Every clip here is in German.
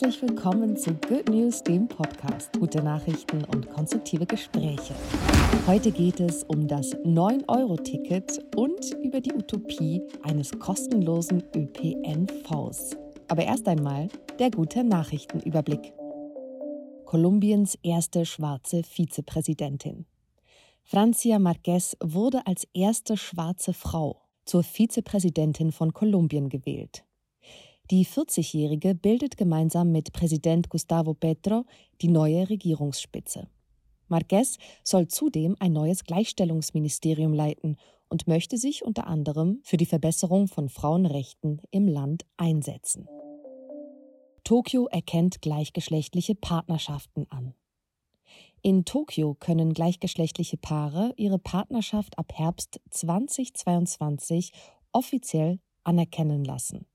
Herzlich willkommen zu Good News, dem Podcast. Gute Nachrichten und konstruktive Gespräche. Heute geht es um das 9-Euro-Ticket und über die Utopie eines kostenlosen ÖPNVs. Aber erst einmal der gute Nachrichtenüberblick. Kolumbiens erste schwarze Vizepräsidentin. Francia Marquez wurde als erste schwarze Frau zur Vizepräsidentin von Kolumbien gewählt. Die 40-Jährige bildet gemeinsam mit Präsident Gustavo Petro die neue Regierungsspitze. Marquez soll zudem ein neues Gleichstellungsministerium leiten und möchte sich unter anderem für die Verbesserung von Frauenrechten im Land einsetzen. Tokio erkennt gleichgeschlechtliche Partnerschaften an. In Tokio können gleichgeschlechtliche Paare ihre Partnerschaft ab Herbst 2022 offiziell anerkennen lassen.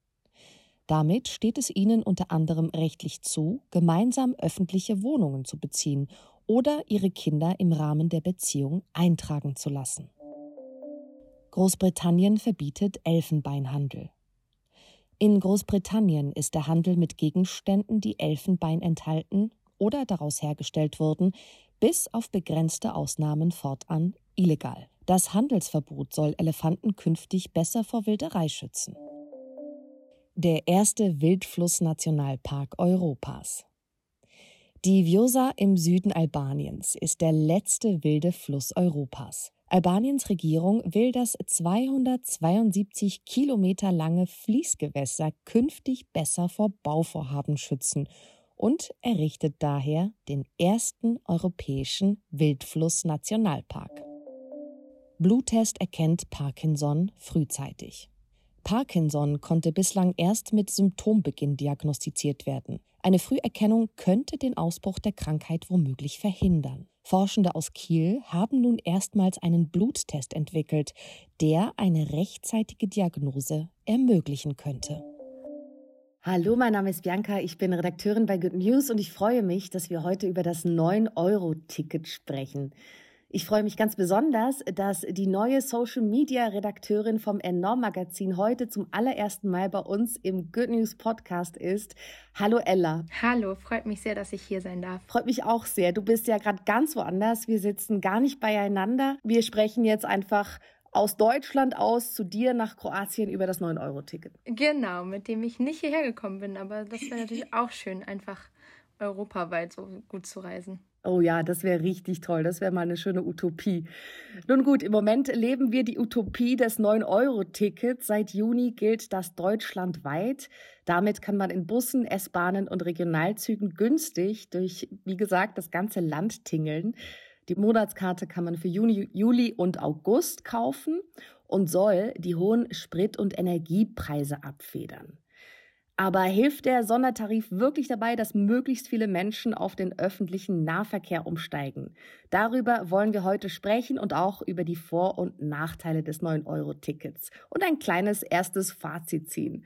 Damit steht es ihnen unter anderem rechtlich zu, gemeinsam öffentliche Wohnungen zu beziehen oder ihre Kinder im Rahmen der Beziehung eintragen zu lassen. Großbritannien verbietet Elfenbeinhandel. In Großbritannien ist der Handel mit Gegenständen, die Elfenbein enthalten oder daraus hergestellt wurden, bis auf begrenzte Ausnahmen fortan illegal. Das Handelsverbot soll Elefanten künftig besser vor Wilderei schützen der erste Wildflussnationalpark Europas. Die Vjosa im Süden Albaniens ist der letzte wilde Fluss Europas. Albaniens Regierung will das 272 Kilometer lange Fließgewässer künftig besser vor Bauvorhaben schützen und errichtet daher den ersten europäischen Wildfluss-Nationalpark. Bluttest erkennt Parkinson frühzeitig. Parkinson konnte bislang erst mit Symptombeginn diagnostiziert werden. Eine Früherkennung könnte den Ausbruch der Krankheit womöglich verhindern. Forschende aus Kiel haben nun erstmals einen Bluttest entwickelt, der eine rechtzeitige Diagnose ermöglichen könnte. Hallo, mein Name ist Bianca, ich bin Redakteurin bei Good News und ich freue mich, dass wir heute über das 9-Euro-Ticket sprechen. Ich freue mich ganz besonders, dass die neue Social Media Redakteurin vom Enorm Magazin heute zum allerersten Mal bei uns im Good News Podcast ist. Hallo Ella. Hallo, freut mich sehr, dass ich hier sein darf. Freut mich auch sehr. Du bist ja gerade ganz woanders. Wir sitzen gar nicht beieinander. Wir sprechen jetzt einfach aus Deutschland aus zu dir nach Kroatien über das 9-Euro-Ticket. Genau, mit dem ich nicht hierher gekommen bin, aber das wäre natürlich auch schön, einfach europaweit so gut zu reisen. Oh ja, das wäre richtig toll. Das wäre mal eine schöne Utopie. Nun gut, im Moment leben wir die Utopie des 9-Euro-Tickets. Seit Juni gilt das deutschlandweit. Damit kann man in Bussen, S-Bahnen und Regionalzügen günstig durch, wie gesagt, das ganze Land tingeln. Die Monatskarte kann man für Juni, Juli und August kaufen und soll die hohen Sprit- und Energiepreise abfedern. Aber hilft der Sondertarif wirklich dabei, dass möglichst viele Menschen auf den öffentlichen Nahverkehr umsteigen? Darüber wollen wir heute sprechen und auch über die Vor- und Nachteile des 9-Euro-Tickets und ein kleines erstes Fazit ziehen.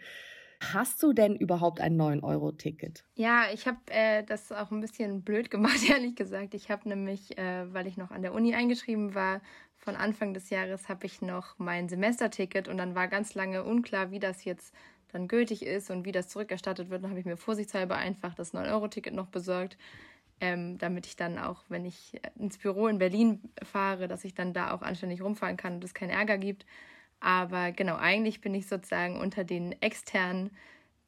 Hast du denn überhaupt ein 9-Euro-Ticket? Ja, ich habe äh, das auch ein bisschen blöd gemacht, ehrlich gesagt. Ich habe nämlich, äh, weil ich noch an der Uni eingeschrieben war, von Anfang des Jahres habe ich noch mein Semesterticket und dann war ganz lange unklar, wie das jetzt dann gültig ist und wie das zurückerstattet wird, dann habe ich mir vorsichtshalber einfach das 9-Euro-Ticket noch besorgt, ähm, damit ich dann auch, wenn ich ins Büro in Berlin fahre, dass ich dann da auch anständig rumfahren kann und es keinen Ärger gibt. Aber genau, eigentlich bin ich sozusagen unter den externen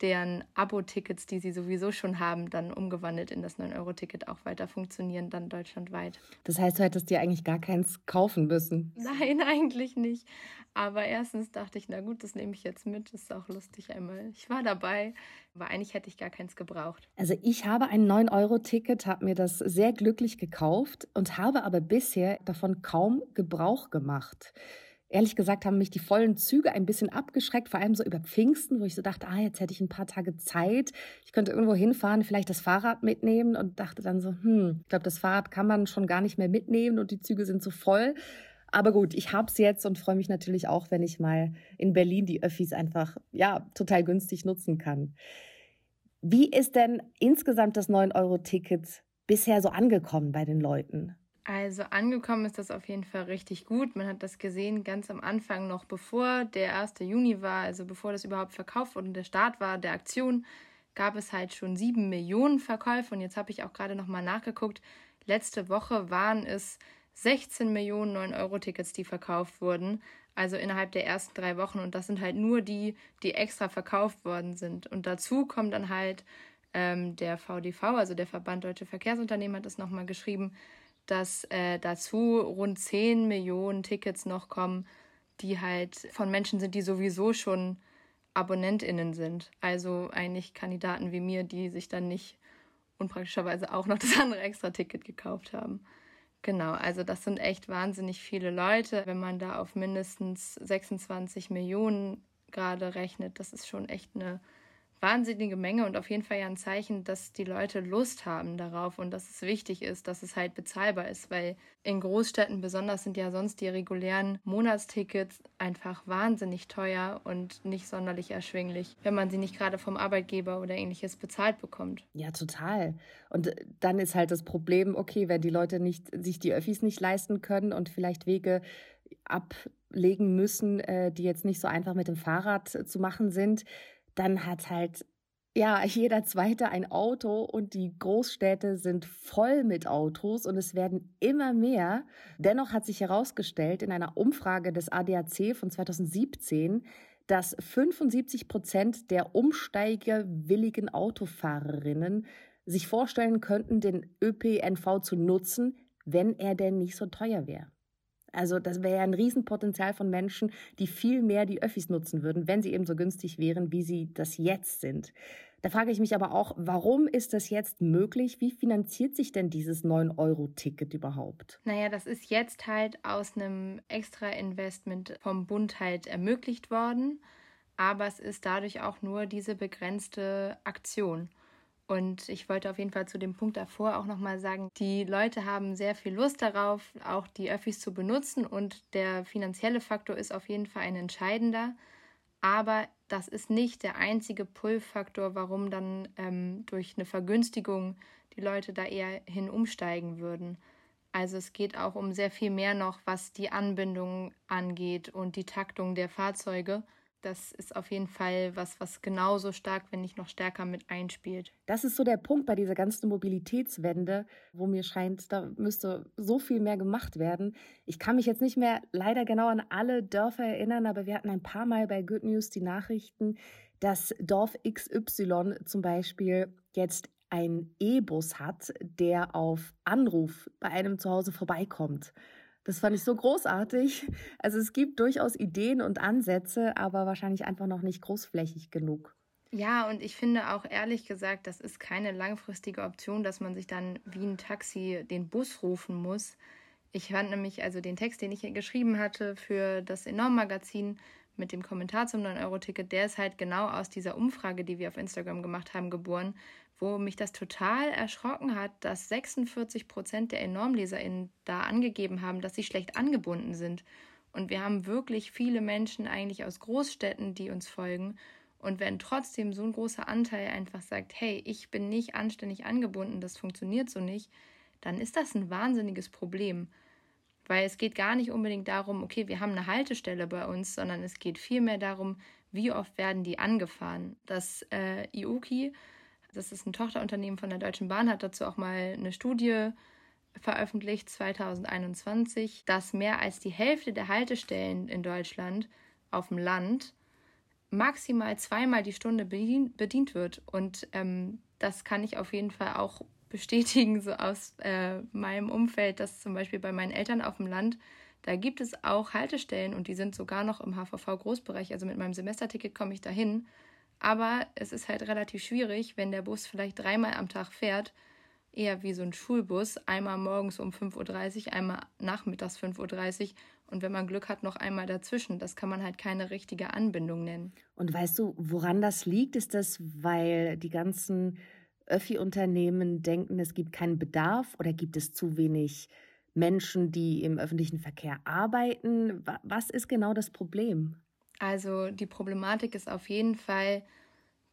deren Abo-Tickets, die sie sowieso schon haben, dann umgewandelt in das 9-Euro-Ticket auch weiter funktionieren, dann deutschlandweit. Das heißt, du hättest dir eigentlich gar keins kaufen müssen. Nein, eigentlich nicht. Aber erstens dachte ich, na gut, das nehme ich jetzt mit. Das ist auch lustig einmal. Ich war dabei, aber eigentlich hätte ich gar keins gebraucht. Also ich habe ein 9-Euro-Ticket, habe mir das sehr glücklich gekauft und habe aber bisher davon kaum Gebrauch gemacht. Ehrlich gesagt haben mich die vollen Züge ein bisschen abgeschreckt, vor allem so über Pfingsten, wo ich so dachte, ah, jetzt hätte ich ein paar Tage Zeit. Ich könnte irgendwo hinfahren, vielleicht das Fahrrad mitnehmen und dachte dann so, hm, ich glaube, das Fahrrad kann man schon gar nicht mehr mitnehmen und die Züge sind so voll. Aber gut, ich hab's jetzt und freue mich natürlich auch, wenn ich mal in Berlin die Öffis einfach, ja, total günstig nutzen kann. Wie ist denn insgesamt das 9-Euro-Ticket bisher so angekommen bei den Leuten? Also angekommen ist das auf jeden Fall richtig gut. Man hat das gesehen ganz am Anfang, noch bevor der 1. Juni war, also bevor das überhaupt verkauft wurde und der Start war der Aktion. gab es halt schon sieben Millionen Verkäufe. Und jetzt habe ich auch gerade nochmal nachgeguckt. Letzte Woche waren es 16 Millionen 9-Euro-Tickets, die verkauft wurden. Also innerhalb der ersten drei Wochen. Und das sind halt nur die, die extra verkauft worden sind. Und dazu kommt dann halt ähm, der VDV, also der Verband Deutsche Verkehrsunternehmen, hat es nochmal geschrieben, dass äh, dazu rund 10 Millionen Tickets noch kommen, die halt von Menschen sind, die sowieso schon AbonnentInnen sind. Also eigentlich Kandidaten wie mir, die sich dann nicht unpraktischerweise auch noch das andere Extra-Ticket gekauft haben. Genau, also das sind echt wahnsinnig viele Leute. Wenn man da auf mindestens 26 Millionen gerade rechnet, das ist schon echt eine wahnsinnige Menge und auf jeden Fall ja ein Zeichen, dass die Leute Lust haben darauf und dass es wichtig ist, dass es halt bezahlbar ist, weil in Großstädten besonders sind ja sonst die regulären Monatstickets einfach wahnsinnig teuer und nicht sonderlich erschwinglich, wenn man sie nicht gerade vom Arbeitgeber oder ähnliches bezahlt bekommt. Ja, total. Und äh, dann ist halt das Problem, okay, wenn die Leute nicht sich die Öffis nicht leisten können und vielleicht Wege ablegen müssen, äh, die jetzt nicht so einfach mit dem Fahrrad zu machen sind, dann hat halt ja, jeder zweite ein Auto und die Großstädte sind voll mit Autos und es werden immer mehr. Dennoch hat sich herausgestellt in einer Umfrage des ADAC von 2017, dass 75 Prozent der umsteigewilligen Autofahrerinnen sich vorstellen könnten, den ÖPNV zu nutzen, wenn er denn nicht so teuer wäre. Also das wäre ja ein Riesenpotenzial von Menschen, die viel mehr die Öffis nutzen würden, wenn sie eben so günstig wären, wie sie das jetzt sind. Da frage ich mich aber auch, warum ist das jetzt möglich? Wie finanziert sich denn dieses 9-Euro-Ticket überhaupt? Naja, das ist jetzt halt aus einem Extra-Investment vom Bund halt ermöglicht worden. Aber es ist dadurch auch nur diese begrenzte Aktion. Und ich wollte auf jeden Fall zu dem Punkt davor auch nochmal sagen, die Leute haben sehr viel Lust darauf, auch die Öffis zu benutzen und der finanzielle Faktor ist auf jeden Fall ein entscheidender. Aber das ist nicht der einzige Pull-Faktor, warum dann ähm, durch eine Vergünstigung die Leute da eher hin umsteigen würden. Also es geht auch um sehr viel mehr noch, was die Anbindung angeht und die Taktung der Fahrzeuge das ist auf jeden Fall was, was genauso stark, wenn nicht noch stärker mit einspielt. Das ist so der Punkt bei dieser ganzen Mobilitätswende, wo mir scheint, da müsste so viel mehr gemacht werden. Ich kann mich jetzt nicht mehr leider genau an alle Dörfer erinnern, aber wir hatten ein paar Mal bei Good News die Nachrichten, dass Dorf XY zum Beispiel jetzt ein E-Bus hat, der auf Anruf bei einem zu Hause vorbeikommt. Das fand ich so großartig. Also es gibt durchaus Ideen und Ansätze, aber wahrscheinlich einfach noch nicht großflächig genug. Ja, und ich finde auch ehrlich gesagt, das ist keine langfristige Option, dass man sich dann wie ein Taxi den Bus rufen muss. Ich fand nämlich also den Text, den ich geschrieben hatte für das Enorm-Magazin mit dem Kommentar zum 9-Euro-Ticket, der ist halt genau aus dieser Umfrage, die wir auf Instagram gemacht haben, geboren, wo mich das total erschrocken hat, dass 46 Prozent der EnormleserInnen da angegeben haben, dass sie schlecht angebunden sind. Und wir haben wirklich viele Menschen eigentlich aus Großstädten, die uns folgen. Und wenn trotzdem so ein großer Anteil einfach sagt, hey, ich bin nicht anständig angebunden, das funktioniert so nicht, dann ist das ein wahnsinniges Problem. Weil es geht gar nicht unbedingt darum, okay, wir haben eine Haltestelle bei uns, sondern es geht vielmehr darum, wie oft werden die angefahren. Das äh, IUKI das ist ein Tochterunternehmen von der Deutschen Bahn, hat dazu auch mal eine Studie veröffentlicht 2021, dass mehr als die Hälfte der Haltestellen in Deutschland auf dem Land maximal zweimal die Stunde bedient, wird. Und ähm, das kann ich auf jeden Fall auch bestätigen, so aus äh, meinem Umfeld, dass zum Beispiel bei meinen Eltern auf dem Land, da gibt es auch Haltestellen und die sind sogar noch im HVV-Großbereich. Also mit meinem Semesterticket komme ich dahin. Aber es ist halt relativ schwierig, wenn der Bus vielleicht dreimal am Tag fährt, eher wie so ein Schulbus, einmal morgens um 5.30 Uhr, einmal nachmittags 5.30 Uhr und wenn man Glück hat, noch einmal dazwischen. Das kann man halt keine richtige Anbindung nennen. Und weißt du, woran das liegt? Ist das, weil die ganzen Öffi-Unternehmen denken, es gibt keinen Bedarf oder gibt es zu wenig Menschen, die im öffentlichen Verkehr arbeiten? Was ist genau das Problem? Also die Problematik ist auf jeden Fall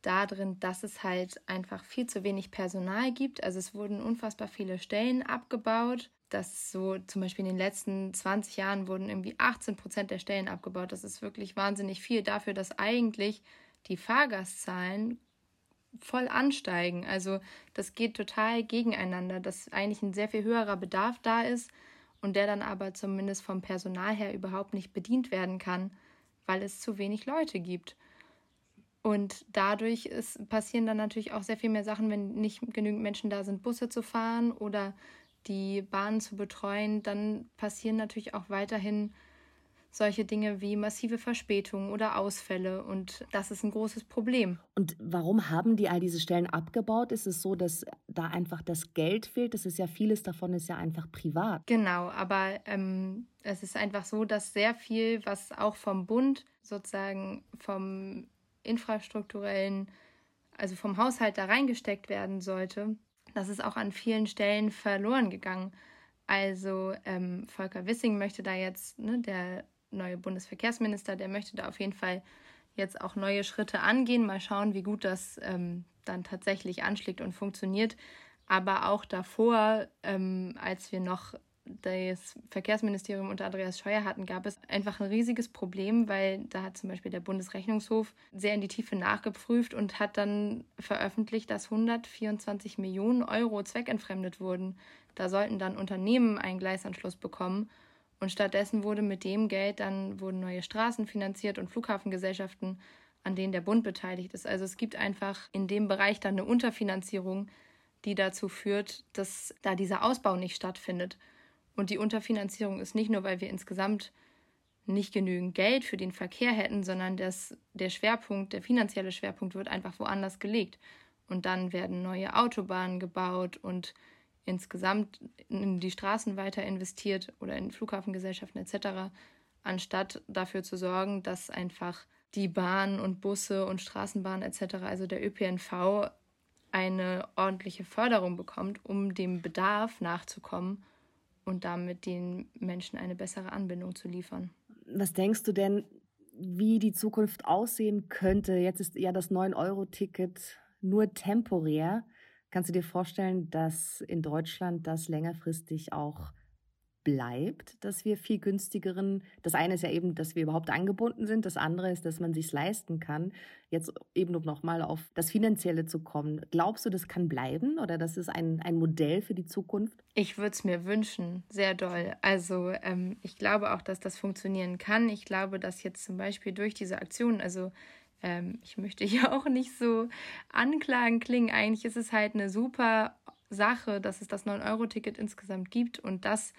darin, dass es halt einfach viel zu wenig Personal gibt. Also es wurden unfassbar viele Stellen abgebaut. Das so zum Beispiel in den letzten 20 Jahren wurden irgendwie 18 Prozent der Stellen abgebaut. Das ist wirklich wahnsinnig viel dafür, dass eigentlich die Fahrgastzahlen voll ansteigen. Also das geht total gegeneinander, dass eigentlich ein sehr viel höherer Bedarf da ist und der dann aber zumindest vom Personal her überhaupt nicht bedient werden kann, weil es zu wenig Leute gibt. Und dadurch ist, passieren dann natürlich auch sehr viel mehr Sachen, wenn nicht genügend Menschen da sind, Busse zu fahren oder die Bahnen zu betreuen. Dann passieren natürlich auch weiterhin solche Dinge wie massive Verspätungen oder Ausfälle. Und das ist ein großes Problem. Und warum haben die all diese Stellen abgebaut? Ist es so, dass da einfach das Geld fehlt? Das ist ja vieles davon ist ja einfach privat. Genau, aber ähm, es ist einfach so, dass sehr viel, was auch vom Bund sozusagen vom infrastrukturellen, also vom Haushalt da reingesteckt werden sollte, das ist auch an vielen Stellen verloren gegangen. Also ähm, Volker Wissing möchte da jetzt, ne, der neue Bundesverkehrsminister, der möchte da auf jeden Fall jetzt auch neue Schritte angehen. Mal schauen, wie gut das ähm, dann tatsächlich anschlägt und funktioniert. Aber auch davor, ähm, als wir noch das Verkehrsministerium unter Andreas Scheuer hatten, gab es einfach ein riesiges Problem, weil da hat zum Beispiel der Bundesrechnungshof sehr in die Tiefe nachgeprüft und hat dann veröffentlicht, dass 124 Millionen Euro zweckentfremdet wurden. Da sollten dann Unternehmen einen Gleisanschluss bekommen und stattdessen wurde mit dem Geld dann wurden neue Straßen finanziert und Flughafengesellschaften, an denen der Bund beteiligt ist. Also es gibt einfach in dem Bereich dann eine Unterfinanzierung, die dazu führt, dass da dieser Ausbau nicht stattfindet. Und die Unterfinanzierung ist nicht nur, weil wir insgesamt nicht genügend Geld für den Verkehr hätten, sondern das, der Schwerpunkt, der finanzielle Schwerpunkt wird einfach woanders gelegt. Und dann werden neue Autobahnen gebaut und insgesamt in die Straßen weiter investiert oder in Flughafengesellschaften etc., anstatt dafür zu sorgen, dass einfach die Bahn und Busse und Straßenbahnen etc., also der ÖPNV, eine ordentliche Förderung bekommt, um dem Bedarf nachzukommen und damit den Menschen eine bessere Anbindung zu liefern. Was denkst du denn, wie die Zukunft aussehen könnte? Jetzt ist ja das 9-Euro-Ticket nur temporär. Kannst du dir vorstellen, dass in Deutschland das längerfristig auch bleibt, dass wir viel günstigeren, das eine ist ja eben, dass wir überhaupt angebunden sind, das andere ist, dass man sich leisten kann. Jetzt eben um nochmal auf das Finanzielle zu kommen. Glaubst du, das kann bleiben oder das ist ein, ein Modell für die Zukunft? Ich würde es mir wünschen, sehr doll. Also ähm, ich glaube auch, dass das funktionieren kann. Ich glaube, dass jetzt zum Beispiel durch diese Aktion, also ähm, ich möchte hier auch nicht so anklagen klingen. Eigentlich ist es halt eine super Sache, dass es das 9-Euro-Ticket insgesamt gibt und das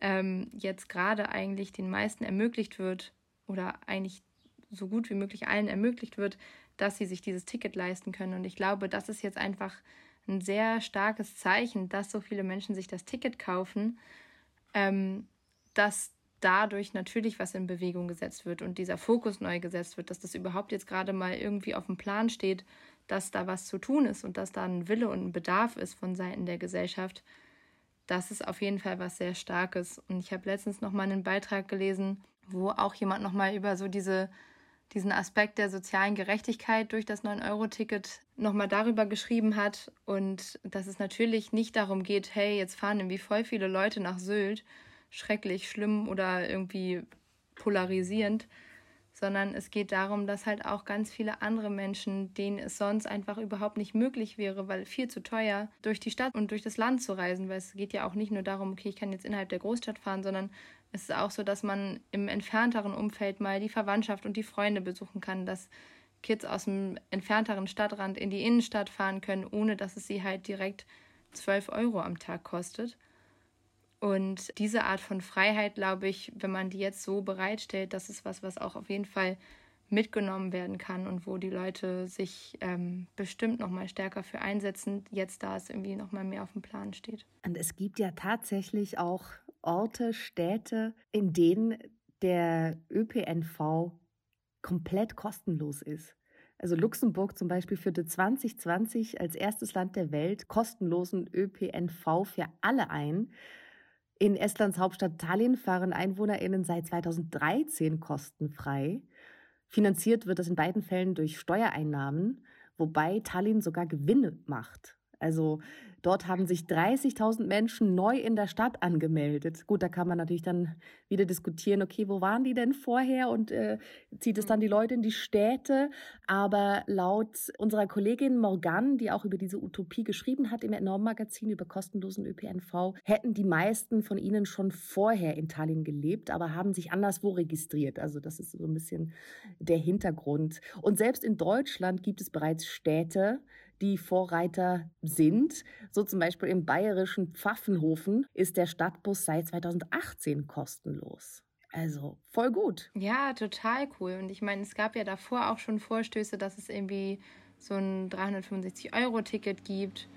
ähm, jetzt gerade eigentlich den meisten ermöglicht wird oder eigentlich so gut wie möglich allen ermöglicht wird, dass sie sich dieses Ticket leisten können. Und ich glaube, das ist jetzt einfach ein sehr starkes Zeichen, dass so viele Menschen sich das Ticket kaufen, ähm, dass dadurch natürlich was in Bewegung gesetzt wird und dieser Fokus neu gesetzt wird, dass das überhaupt jetzt gerade mal irgendwie auf dem Plan steht, dass da was zu tun ist und dass da ein Wille und ein Bedarf ist von Seiten der Gesellschaft. Das ist auf jeden Fall was sehr Starkes. Und ich habe letztens noch mal einen Beitrag gelesen, wo auch jemand noch mal über so diese diesen Aspekt der sozialen Gerechtigkeit durch das 9-Euro-Ticket nochmal darüber geschrieben hat und dass es natürlich nicht darum geht, hey, jetzt fahren irgendwie voll viele Leute nach Sylt, schrecklich, schlimm oder irgendwie polarisierend, sondern es geht darum, dass halt auch ganz viele andere Menschen, denen es sonst einfach überhaupt nicht möglich wäre, weil viel zu teuer, durch die Stadt und durch das Land zu reisen, weil es geht ja auch nicht nur darum, okay, ich kann jetzt innerhalb der Großstadt fahren, sondern es ist auch so, dass man im entfernteren Umfeld mal die Verwandtschaft und die Freunde besuchen kann, dass Kids aus dem entfernteren Stadtrand in die Innenstadt fahren können, ohne dass es sie halt direkt 12 Euro am Tag kostet. Und diese Art von Freiheit, glaube ich, wenn man die jetzt so bereitstellt, das ist was, was auch auf jeden Fall mitgenommen werden kann und wo die Leute sich ähm, bestimmt noch mal stärker für einsetzen, jetzt da es irgendwie noch mal mehr auf dem Plan steht. Und es gibt ja tatsächlich auch Orte, Städte, in denen der ÖPNV komplett kostenlos ist. Also Luxemburg zum Beispiel führte 2020 als erstes Land der Welt kostenlosen ÖPNV für alle ein. In Estlands Hauptstadt Tallinn fahren EinwohnerInnen seit 2013 kostenfrei. Finanziert wird das in beiden Fällen durch Steuereinnahmen, wobei Tallinn sogar Gewinne macht. Also dort haben sich 30.000 Menschen neu in der Stadt angemeldet. Gut, da kann man natürlich dann wieder diskutieren, okay, wo waren die denn vorher und äh, zieht es dann die Leute in die Städte? Aber laut unserer Kollegin Morgan, die auch über diese Utopie geschrieben hat im Enorm-Magazin über kostenlosen ÖPNV, hätten die meisten von ihnen schon vorher in Tallinn gelebt, aber haben sich anderswo registriert. Also das ist so ein bisschen der Hintergrund. Und selbst in Deutschland gibt es bereits Städte, die Vorreiter sind. So zum Beispiel im bayerischen Pfaffenhofen ist der Stadtbus seit 2018 kostenlos. Also voll gut. Ja, total cool. Und ich meine, es gab ja davor auch schon Vorstöße, dass es irgendwie so ein 365-Euro-Ticket gibt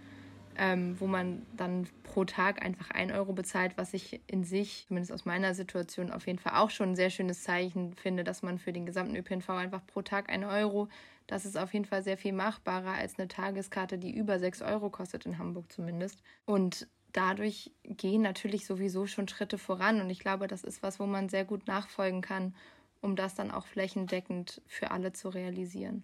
ähm, wo man dann pro Tag einfach ein Euro bezahlt, was ich in sich, zumindest aus meiner Situation, auf jeden Fall auch schon ein sehr schönes Zeichen finde, dass man für den gesamten ÖPNV einfach pro Tag ein Euro, das ist auf jeden Fall sehr viel machbarer als eine Tageskarte, die über sechs Euro kostet, in Hamburg zumindest. Und dadurch gehen natürlich sowieso schon Schritte voran und ich glaube, das ist was, wo man sehr gut nachfolgen kann, um das dann auch flächendeckend für alle zu realisieren.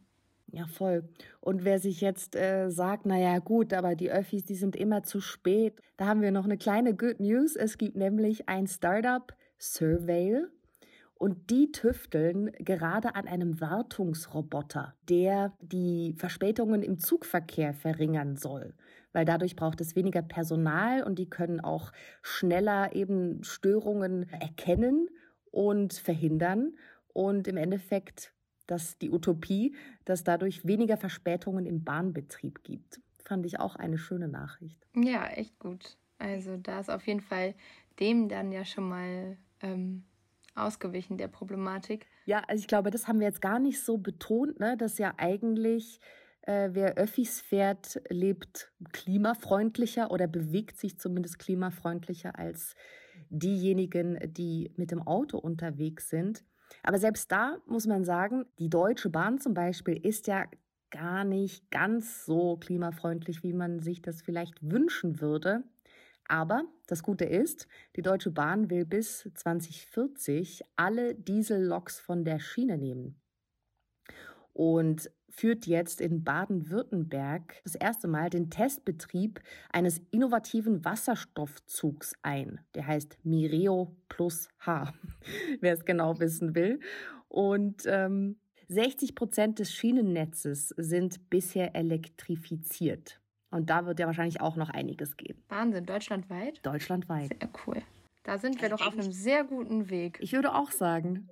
Ja, voll. Und wer sich jetzt äh, sagt, na ja, gut, aber die Öffis, die sind immer zu spät, da haben wir noch eine kleine Good News. Es gibt nämlich ein Startup, Surveil, und die tüfteln gerade an einem Wartungsroboter, der die Verspätungen im Zugverkehr verringern soll. Weil dadurch braucht es weniger Personal und die können auch schneller eben Störungen erkennen und verhindern. Und im Endeffekt dass die Utopie, dass dadurch weniger Verspätungen im Bahnbetrieb gibt. Fand ich auch eine schöne Nachricht. Ja, echt gut. Also da ist auf jeden Fall dem dann ja schon mal ähm, ausgewichen, der Problematik. Ja, also ich glaube, das haben wir jetzt gar nicht so betont, ne, dass ja eigentlich äh, wer Öffis fährt, lebt klimafreundlicher oder bewegt sich zumindest klimafreundlicher als diejenigen, die mit dem Auto unterwegs sind. Aber selbst da muss man sagen, die Deutsche Bahn zum Beispiel ist ja gar nicht ganz so klimafreundlich, wie man sich das vielleicht wünschen würde. Aber das Gute ist, die Deutsche Bahn will bis 2040 alle Dieselloks von der Schiene nehmen und führt jetzt in Baden-Württemberg das erste Mal den Testbetrieb eines innovativen Wasserstoffzugs ein. Der heißt Mireo Plus H, wer es genau wissen will. Und ähm, 60 Prozent des Schienennetzes sind bisher elektrifiziert. Und da wird ja wahrscheinlich auch noch einiges gehen. Wahnsinn, deutschlandweit? Deutschlandweit. Sehr cool. Da sind wir doch auf einem sehr guten Weg. Ich würde auch sagen.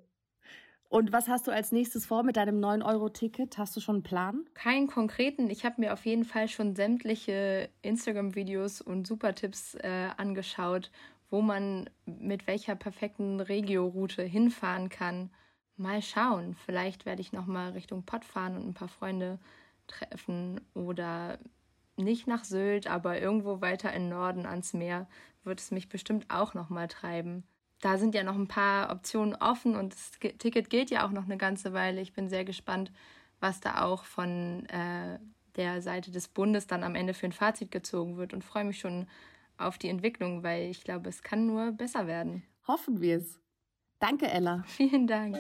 Und was hast du als nächstes vor mit deinem 9-Euro-Ticket? Hast du schon einen Plan? Keinen konkreten. Ich habe mir auf jeden Fall schon sämtliche Instagram-Videos und Supertipps äh, angeschaut, wo man mit welcher perfekten Regio-Route hinfahren kann. Mal schauen. Vielleicht werde ich nochmal Richtung Pott fahren und ein paar Freunde treffen oder nicht nach Sylt, aber irgendwo weiter im Norden ans Meer wird es mich bestimmt auch nochmal treiben da sind ja noch ein paar Optionen offen und das Ticket gilt ja auch noch eine ganze Weile. Ich bin sehr gespannt, was da auch von äh, der Seite des Bundes dann am Ende für ein Fazit gezogen wird und freue mich schon auf die Entwicklung, weil ich glaube, es kann nur besser werden. Hoffen wir es. Danke, Ella. Vielen Dank.